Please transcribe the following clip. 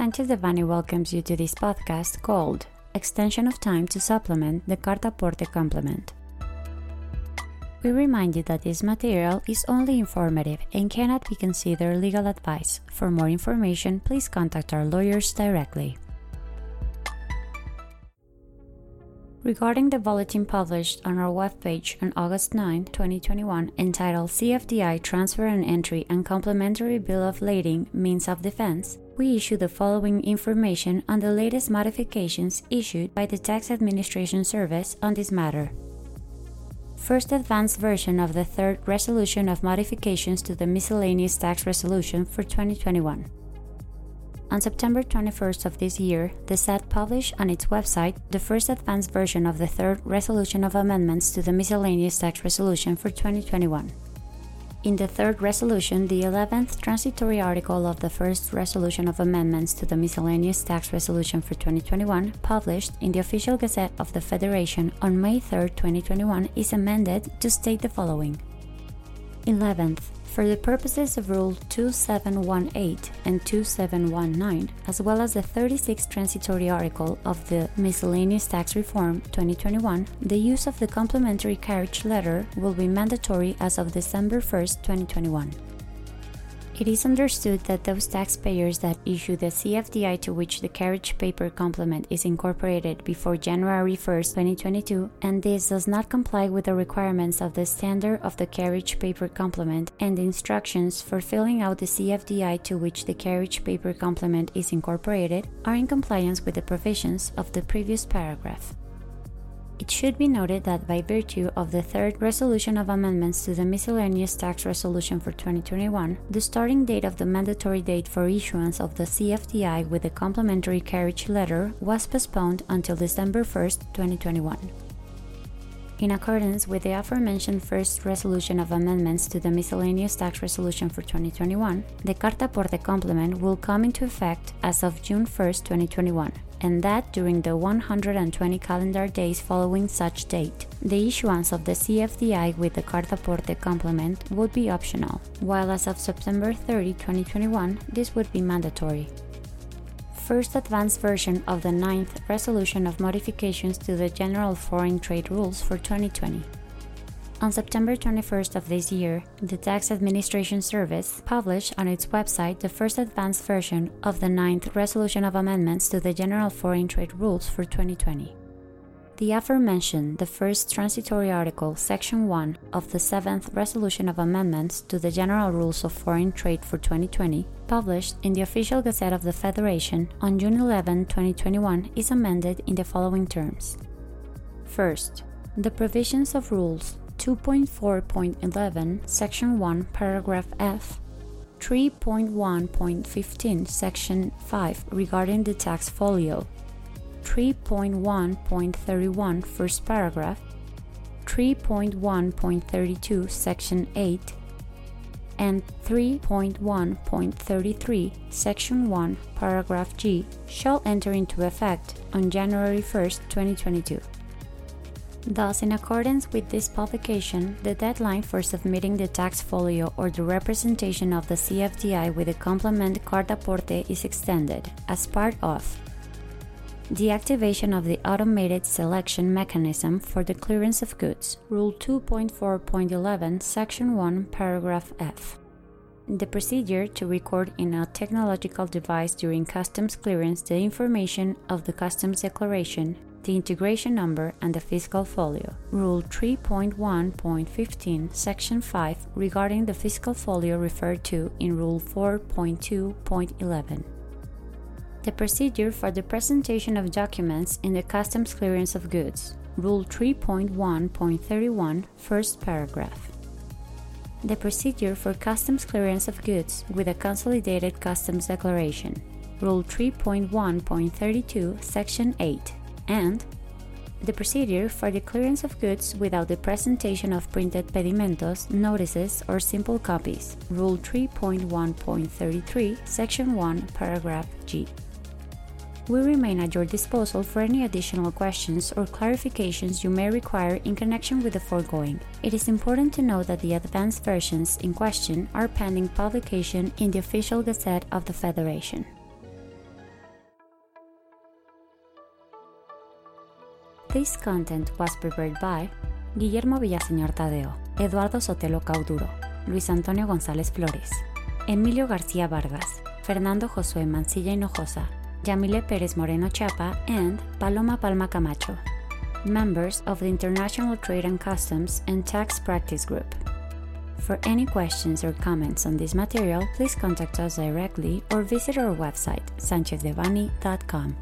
Sanchez Devanny welcomes you to this podcast called Extension of Time to Supplement the Carta Porte Complement. We remind you that this material is only informative and cannot be considered legal advice. For more information, please contact our lawyers directly. Regarding the bulletin published on our webpage on August 9, 2021, entitled CFDI Transfer and Entry and Complementary Bill of Lading Means of Defense, we issue the following information on the latest modifications issued by the Tax Administration Service on this matter. First advanced version of the third resolution of modifications to the miscellaneous tax resolution for 2021. On September 21st of this year, the SAT published on its website the first advanced version of the third resolution of amendments to the miscellaneous tax resolution for 2021. In the third resolution, the 11th transitory article of the first resolution of amendments to the miscellaneous tax resolution for 2021, published in the official Gazette of the Federation on May 3, 2021, is amended to state the following 11th. For the purposes of Rule 2718 and 2719, as well as the 36th transitory article of the Miscellaneous Tax Reform 2021, the use of the complementary carriage letter will be mandatory as of December 1, 2021. It is understood that those taxpayers that issue the CFDI to which the carriage paper complement is incorporated before January 1, 2022, and this does not comply with the requirements of the standard of the carriage paper complement and instructions for filling out the CFDI to which the carriage paper complement is incorporated, are in compliance with the provisions of the previous paragraph. It should be noted that by virtue of the third resolution of amendments to the miscellaneous tax resolution for 2021, the starting date of the mandatory date for issuance of the CFDI with the complementary carriage letter was postponed until December 1, 2021. In accordance with the aforementioned first resolution of amendments to the miscellaneous tax resolution for 2021, the Carta Porte complement will come into effect as of June 1, 2021, and that during the 120 calendar days following such date. The issuance of the CFDI with the Carta Porte complement would be optional, while as of September 30, 2021, this would be mandatory first advanced version of the ninth resolution of modifications to the General Foreign Trade Rules for 2020. On September 21st of this year, the Tax Administration Service published on its website the first advanced version of the ninth resolution of amendments to the General Foreign Trade Rules for 2020. The aforementioned, the first transitory article, Section 1 of the 7th Resolution of Amendments to the General Rules of Foreign Trade for 2020, published in the Official Gazette of the Federation on June 11, 2021, is amended in the following terms. First, the provisions of Rules 2.4.11, Section 1, Paragraph F, 3.1.15, Section 5 regarding the tax folio, 3.1.31 first paragraph, 3.1.32 section 8, and 3.1.33 section 1 paragraph G shall enter into effect on January 1, 2022. Thus, in accordance with this publication, the deadline for submitting the tax folio or the representation of the CFDI with the complement Carta Porte is extended as part of the activation of the automated selection mechanism for the clearance of goods, Rule 2.4.11, Section 1, Paragraph F. The procedure to record in a technological device during customs clearance the information of the customs declaration, the integration number, and the fiscal folio. Rule 3.1.15, Section 5, regarding the fiscal folio referred to in Rule 4.2.11 the procedure for the presentation of documents in the customs clearance of goods, Rule 3.1.31, first paragraph. The procedure for customs clearance of goods with a consolidated customs declaration, Rule 3.1.32, Section 8, and the procedure for the clearance of goods without the presentation of printed pedimentos, notices, or simple copies, Rule 3.1.33, Section 1, Paragraph G we remain at your disposal for any additional questions or clarifications you may require in connection with the foregoing. It is important to note that the advanced versions in question are pending publication in the official Gazette of the Federation. This content was prepared by Guillermo Villaseñor Tadeo, Eduardo Sotelo Cauduro, Luis Antonio González Flores, Emilio García Vargas, Fernando Josué Mancilla Hinojosa, Yamile Pérez Moreno Chapa, and Paloma Palma Camacho, members of the International Trade and Customs and Tax Practice Group. For any questions or comments on this material, please contact us directly or visit our website, sanchezdevanny.com.